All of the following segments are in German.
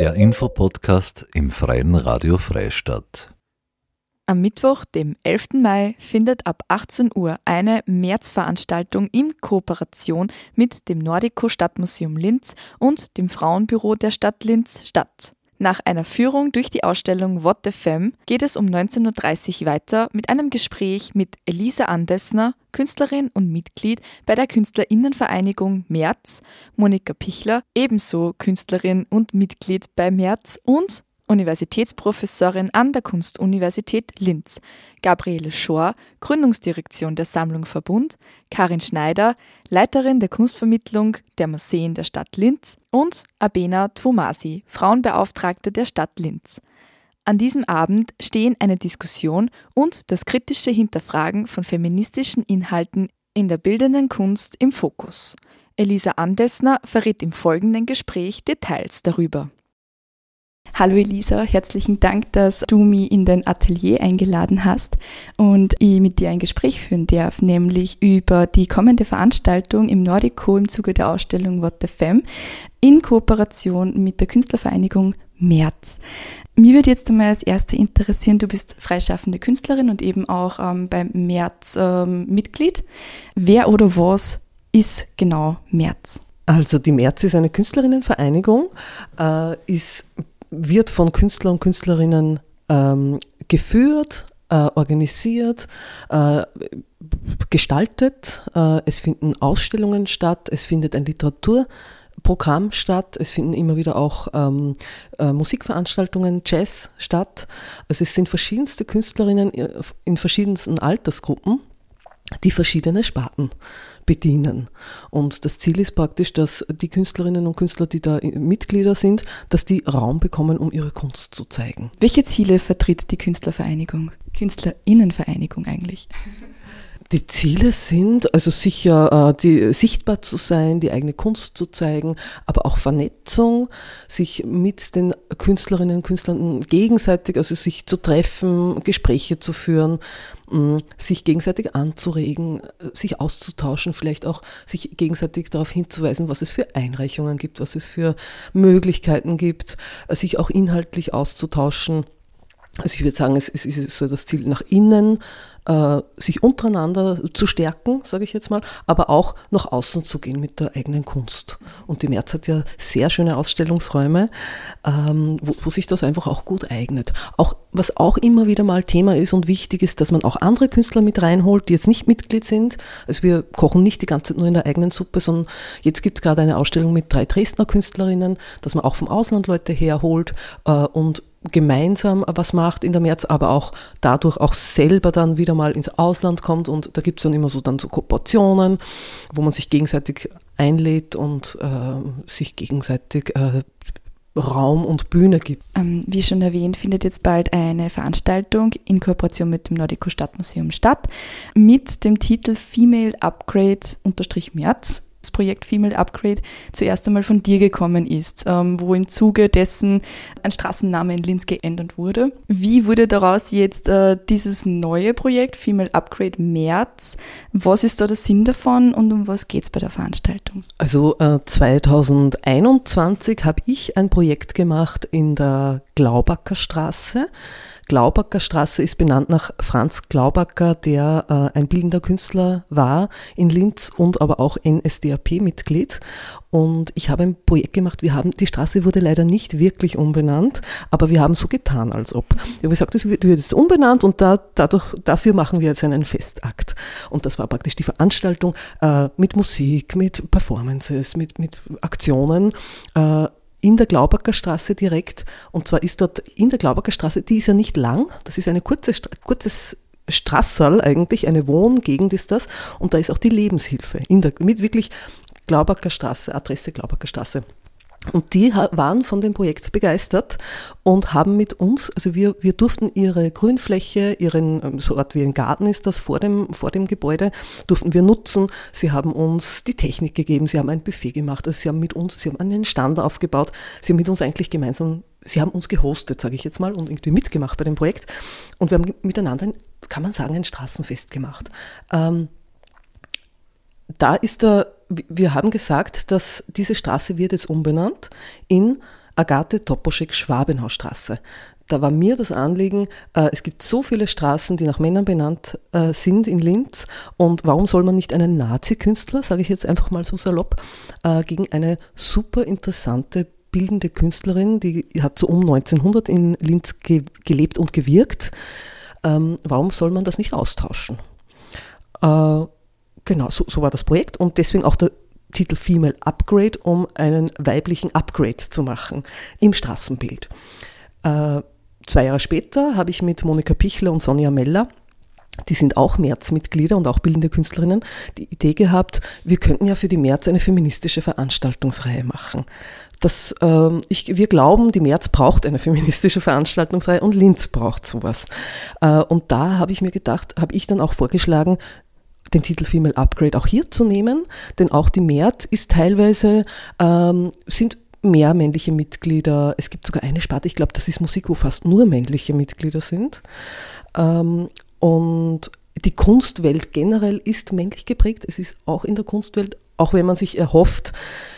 Der Infopodcast im Freien Radio Freistadt. Am Mittwoch, dem 11. Mai, findet ab 18 Uhr eine Märzveranstaltung in Kooperation mit dem Nordico Stadtmuseum Linz und dem Frauenbüro der Stadt Linz statt. Nach einer Führung durch die Ausstellung What the Femme geht es um 19.30 Uhr weiter mit einem Gespräch mit Elisa Andesner, Künstlerin und Mitglied bei der Künstlerinnenvereinigung März, Monika Pichler, ebenso Künstlerin und Mitglied bei März und Universitätsprofessorin an der Kunstuniversität Linz, Gabriele Schor, Gründungsdirektion der Sammlung Verbund, Karin Schneider, Leiterin der Kunstvermittlung der Museen der Stadt Linz und Abena Twomasi, Frauenbeauftragte der Stadt Linz. An diesem Abend stehen eine Diskussion und das kritische Hinterfragen von feministischen Inhalten in der bildenden Kunst im Fokus. Elisa Andesner verrät im folgenden Gespräch Details darüber. Hallo Elisa, herzlichen Dank, dass du mich in dein Atelier eingeladen hast und ich mit dir ein Gespräch führen darf, nämlich über die kommende Veranstaltung im Nordico im Zuge der Ausstellung What the Femme in Kooperation mit der Künstlervereinigung März. Mir würde jetzt einmal als Erste interessieren, du bist freischaffende Künstlerin und eben auch ähm, beim März ähm, Mitglied. Wer oder was ist genau März? Also die März ist eine Künstlerinnenvereinigung, äh, ist wird von Künstlern und Künstlerinnen ähm, geführt, äh, organisiert, äh, gestaltet. Äh, es finden Ausstellungen statt, es findet ein Literaturprogramm statt, es finden immer wieder auch ähm, äh, Musikveranstaltungen, Jazz statt. Also es sind verschiedenste Künstlerinnen in verschiedensten Altersgruppen, die verschiedene Sparten bedienen. Und das Ziel ist praktisch, dass die Künstlerinnen und Künstler, die da Mitglieder sind, dass die Raum bekommen, um ihre Kunst zu zeigen. Welche Ziele vertritt die Künstlervereinigung? Künstlerinnenvereinigung eigentlich? Die Ziele sind also sicher äh, die, sichtbar zu sein, die eigene Kunst zu zeigen, aber auch Vernetzung, sich mit den Künstlerinnen und Künstlern gegenseitig, also sich zu treffen, Gespräche zu führen, mh, sich gegenseitig anzuregen, sich auszutauschen, vielleicht auch sich gegenseitig darauf hinzuweisen, was es für Einreichungen gibt, was es für Möglichkeiten gibt, sich auch inhaltlich auszutauschen. Also ich würde sagen, es ist so das Ziel nach innen, äh, sich untereinander zu stärken, sage ich jetzt mal, aber auch nach außen zu gehen mit der eigenen Kunst. Und die März hat ja sehr schöne Ausstellungsräume, ähm, wo, wo sich das einfach auch gut eignet. Auch, was auch immer wieder mal Thema ist und wichtig ist, dass man auch andere Künstler mit reinholt, die jetzt nicht Mitglied sind. Also wir kochen nicht die ganze Zeit nur in der eigenen Suppe, sondern jetzt gibt es gerade eine Ausstellung mit drei Dresdner Künstlerinnen, dass man auch vom Ausland Leute herholt äh, und gemeinsam was macht in der März, aber auch dadurch auch selber dann wieder mal ins Ausland kommt und da gibt es dann immer so dann so Kooperationen, wo man sich gegenseitig einlädt und äh, sich gegenseitig äh, Raum und Bühne gibt. Ähm, wie schon erwähnt, findet jetzt bald eine Veranstaltung in Kooperation mit dem Nordico Stadtmuseum statt mit dem Titel Female Upgrade-März das Projekt Female Upgrade zuerst einmal von dir gekommen ist, ähm, wo im Zuge dessen ein Straßenname in Linz geändert wurde. Wie wurde daraus jetzt äh, dieses neue Projekt Female Upgrade März? Was ist da der Sinn davon und um was geht es bei der Veranstaltung? Also äh, 2021 habe ich ein Projekt gemacht in der Glaubacker Straße. Glaubacker Straße ist benannt nach Franz Glaubacker, der äh, ein bildender Künstler war in Linz und aber auch NSDAP-Mitglied. Und ich habe ein Projekt gemacht. Wir haben, die Straße wurde leider nicht wirklich umbenannt, aber wir haben so getan, als ob. Wir haben gesagt, es wird jetzt umbenannt und da, dadurch, dafür machen wir jetzt einen Festakt. Und das war praktisch die Veranstaltung äh, mit Musik, mit Performances, mit, mit Aktionen. Äh, in der Glaubacker Straße direkt. Und zwar ist dort in der Glaubacker Straße, die ist ja nicht lang, das ist eine kurze, kurzes Straßerl eigentlich, eine Wohngegend ist das. Und da ist auch die Lebenshilfe in der, mit wirklich Glaubacker Straße, Adresse Glaubacker Straße. Und die waren von dem Projekt begeistert und haben mit uns, also wir, wir durften ihre Grünfläche, ihren, ähm, so Art wie ein Garten ist das vor dem, vor dem Gebäude, durften wir nutzen. Sie haben uns die Technik gegeben, sie haben ein Buffet gemacht, also sie haben mit uns, sie haben einen Stand aufgebaut, sie haben mit uns eigentlich gemeinsam, sie haben uns gehostet, sage ich jetzt mal, und irgendwie mitgemacht bei dem Projekt. Und wir haben miteinander, ein, kann man sagen, ein Straßenfest gemacht. Ähm, da ist der, wir haben gesagt, dass diese Straße wird jetzt umbenannt in Agathe Toposchek-Schwabenhausstraße. Da war mir das Anliegen, äh, es gibt so viele Straßen, die nach Männern benannt äh, sind in Linz und warum soll man nicht einen Nazi-Künstler, sage ich jetzt einfach mal so salopp, äh, gegen eine super interessante bildende Künstlerin, die hat so um 1900 in Linz ge gelebt und gewirkt. Ähm, warum soll man das nicht austauschen? Äh, genau, so, so, war das Projekt und deswegen auch der Titel Female Upgrade, um einen weiblichen Upgrade zu machen im Straßenbild. Äh, zwei Jahre später habe ich mit Monika Pichler und Sonja Meller die sind auch März-Mitglieder und auch bildende Künstlerinnen, die Idee gehabt, wir könnten ja für die März eine feministische Veranstaltungsreihe machen. Das, ähm, ich, wir glauben, die März braucht eine feministische Veranstaltungsreihe und Linz braucht sowas. Äh, und da habe ich mir gedacht, habe ich dann auch vorgeschlagen, den Titel Female Upgrade auch hier zu nehmen, denn auch die März ist teilweise, ähm, sind mehr männliche Mitglieder. Es gibt sogar eine Sparte, ich glaube, das ist Musik, wo fast nur männliche Mitglieder sind. Ähm, und die Kunstwelt generell ist männlich geprägt. Es ist auch in der Kunstwelt, auch wenn man sich erhofft,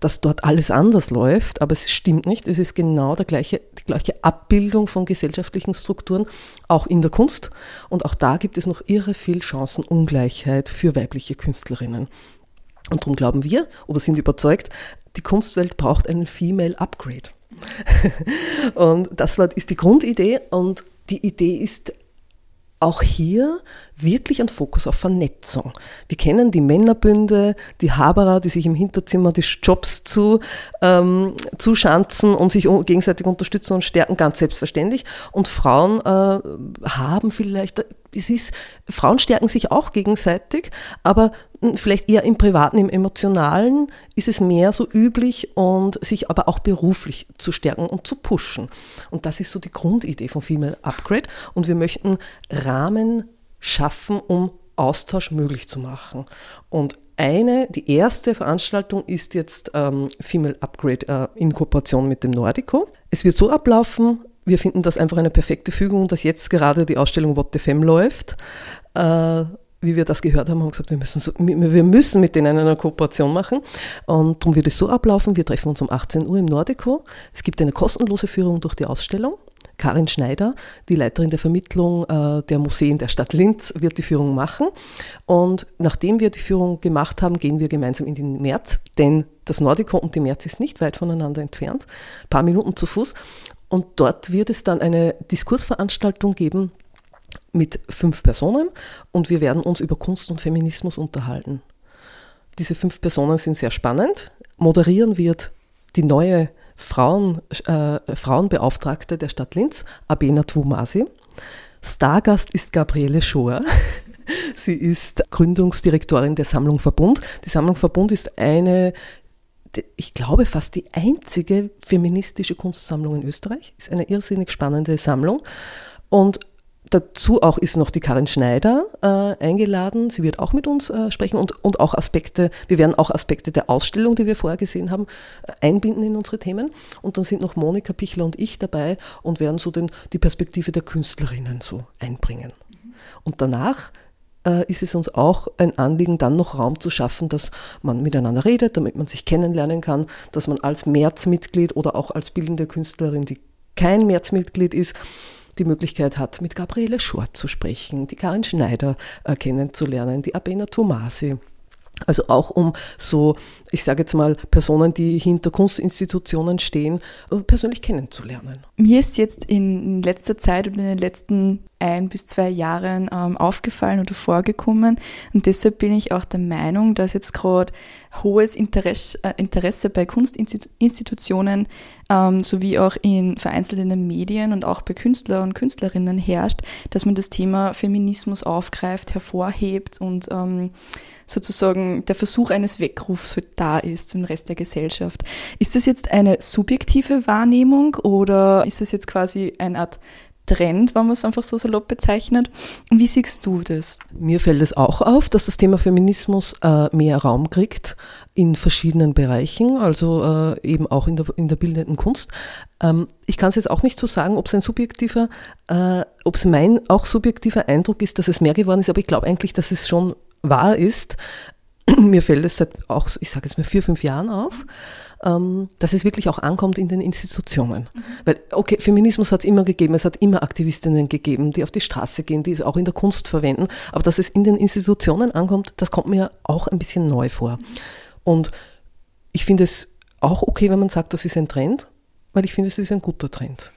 dass dort alles anders läuft, aber es stimmt nicht. Es ist genau der gleiche, die gleiche Abbildung von gesellschaftlichen Strukturen, auch in der Kunst. Und auch da gibt es noch irre viel Chancenungleichheit für weibliche Künstlerinnen. Und darum glauben wir oder sind überzeugt, die Kunstwelt braucht einen Female Upgrade. und das ist die Grundidee und die Idee ist auch hier wirklich ein Fokus auf Vernetzung. Wir kennen die Männerbünde, die Haberer, die sich im Hinterzimmer die Jobs zu, ähm, zuschanzen und sich gegenseitig unterstützen und stärken, ganz selbstverständlich. Und Frauen äh, haben vielleicht, es ist, Frauen stärken sich auch gegenseitig, aber hm, vielleicht eher im Privaten, im Emotionalen ist es mehr so üblich und sich aber auch beruflich zu stärken und zu pushen. Und das ist so die Grundidee von Female Upgrade. Und wir möchten Rahmen schaffen, um Austausch möglich zu machen. Und eine, die erste Veranstaltung ist jetzt ähm, Female Upgrade äh, in Kooperation mit dem Nordico. Es wird so ablaufen, wir finden das einfach eine perfekte Fügung, dass jetzt gerade die Ausstellung What the Femme läuft. Äh, wie wir das gehört haben, haben gesagt, wir müssen, so, wir müssen mit denen eine Kooperation machen. Und darum wird es so ablaufen, wir treffen uns um 18 Uhr im Nordico. Es gibt eine kostenlose Führung durch die Ausstellung. Karin Schneider, die Leiterin der Vermittlung äh, der Museen der Stadt Linz, wird die Führung machen. Und nachdem wir die Führung gemacht haben, gehen wir gemeinsam in den März, denn das Nordico und die März ist nicht weit voneinander entfernt, ein paar Minuten zu Fuß. Und dort wird es dann eine Diskursveranstaltung geben mit fünf Personen und wir werden uns über Kunst und Feminismus unterhalten. Diese fünf Personen sind sehr spannend. Moderieren wird die neue Frauen, äh, Frauenbeauftragte der Stadt Linz, Abena Twumasi. Stargast ist Gabriele Schoer. Sie ist Gründungsdirektorin der Sammlung Verbund. Die Sammlung Verbund ist eine, ich glaube, fast die einzige feministische Kunstsammlung in Österreich. Ist eine irrsinnig spannende Sammlung. Und Dazu auch ist noch die Karin Schneider äh, eingeladen. Sie wird auch mit uns äh, sprechen und, und auch Aspekte, wir werden auch Aspekte der Ausstellung, die wir vorher gesehen haben, äh, einbinden in unsere Themen. Und dann sind noch Monika Pichler und ich dabei und werden so den, die Perspektive der Künstlerinnen so einbringen. Und danach ist es uns auch ein Anliegen, dann noch Raum zu schaffen, dass man miteinander redet, damit man sich kennenlernen kann, dass man als Märzmitglied oder auch als bildende Künstlerin, die kein Märzmitglied ist, die Möglichkeit hat, mit Gabriele Schort zu sprechen, die Karin Schneider äh, kennenzulernen, die Abena Tomasi. Also auch um so, ich sage jetzt mal, Personen, die hinter Kunstinstitutionen stehen, äh, persönlich kennenzulernen. Mir ist jetzt in letzter Zeit und in den letzten ein bis zwei Jahren ähm, aufgefallen oder vorgekommen. Und deshalb bin ich auch der Meinung, dass jetzt gerade hohes Interesse, äh, Interesse bei Kunstinstitutionen ähm, sowie auch in vereinzelten Medien und auch bei Künstler und Künstlerinnen herrscht, dass man das Thema Feminismus aufgreift, hervorhebt und ähm, sozusagen der Versuch eines Weckrufs halt da ist zum Rest der Gesellschaft. Ist das jetzt eine subjektive Wahrnehmung oder ist das jetzt quasi eine Art Trend, wenn man es einfach so salopp bezeichnet. Wie siehst du das? Mir fällt es auch auf, dass das Thema Feminismus äh, mehr Raum kriegt in verschiedenen Bereichen, also äh, eben auch in der, in der bildenden Kunst. Ähm, ich kann es jetzt auch nicht so sagen, ob es ein subjektiver, äh, ob es mein auch subjektiver Eindruck ist, dass es mehr geworden ist, aber ich glaube eigentlich, dass es schon wahr ist. Mir fällt es seit auch, ich sage jetzt mal vier, fünf Jahren auf ähm, dass es wirklich auch ankommt in den Institutionen. Mhm. Weil, okay, Feminismus hat es immer gegeben, es hat immer Aktivistinnen gegeben, die auf die Straße gehen, die es auch in der Kunst verwenden, aber dass es in den Institutionen ankommt, das kommt mir auch ein bisschen neu vor. Und ich finde es auch okay, wenn man sagt, das ist ein Trend, weil ich finde, es ist ein guter Trend.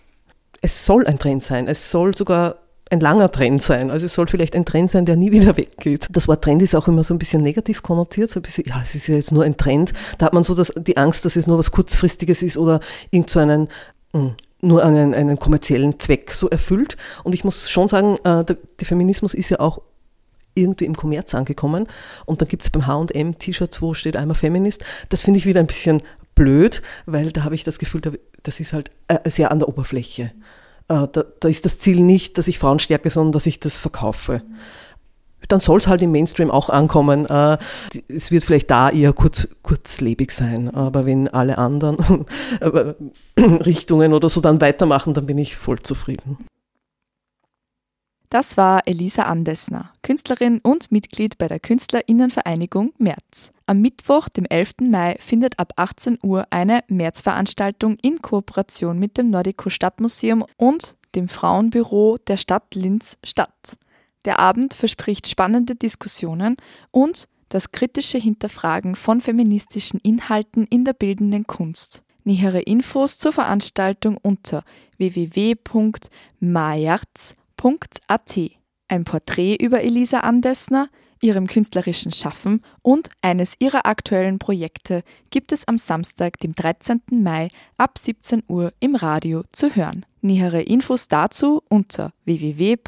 Es soll ein Trend sein, es soll sogar ein langer Trend sein. Also es soll vielleicht ein Trend sein, der nie wieder weggeht. Das Wort Trend ist auch immer so ein bisschen negativ konnotiert, so ein bisschen, ja, es ist ja jetzt nur ein Trend. Da hat man so das, die Angst, dass es nur was Kurzfristiges ist oder irgend so einen, hm, nur einen, einen kommerziellen Zweck so erfüllt. Und ich muss schon sagen, äh, der, der Feminismus ist ja auch irgendwie im Kommerz angekommen. Und dann gibt es beim HM T-Shirts, wo steht einmal Feminist. Das finde ich wieder ein bisschen blöd, weil da habe ich das Gefühl, das ist halt äh, sehr an der Oberfläche. Äh, da, da, ist das Ziel nicht, dass ich Frauen stärke, sondern dass ich das verkaufe. Dann soll es halt im Mainstream auch ankommen. Äh, es wird vielleicht da eher kurz, kurzlebig sein, aber wenn alle anderen Richtungen oder so dann weitermachen, dann bin ich voll zufrieden. Das war Elisa Andesner, Künstlerin und Mitglied bei der Künstlerinnenvereinigung März. Am Mittwoch, dem 11. Mai, findet ab 18 Uhr eine Märzveranstaltung in Kooperation mit dem Nordico Stadtmuseum und dem Frauenbüro der Stadt Linz statt. Der Abend verspricht spannende Diskussionen und das kritische Hinterfragen von feministischen Inhalten in der bildenden Kunst. Nähere Infos zur Veranstaltung unter www.majarz.com Punkt.at. Ein Porträt über Elisa Andesner, ihrem künstlerischen Schaffen und eines ihrer aktuellen Projekte gibt es am Samstag, dem 13. Mai ab 17 Uhr im Radio zu hören. Nähere Infos dazu unter www.frf.at.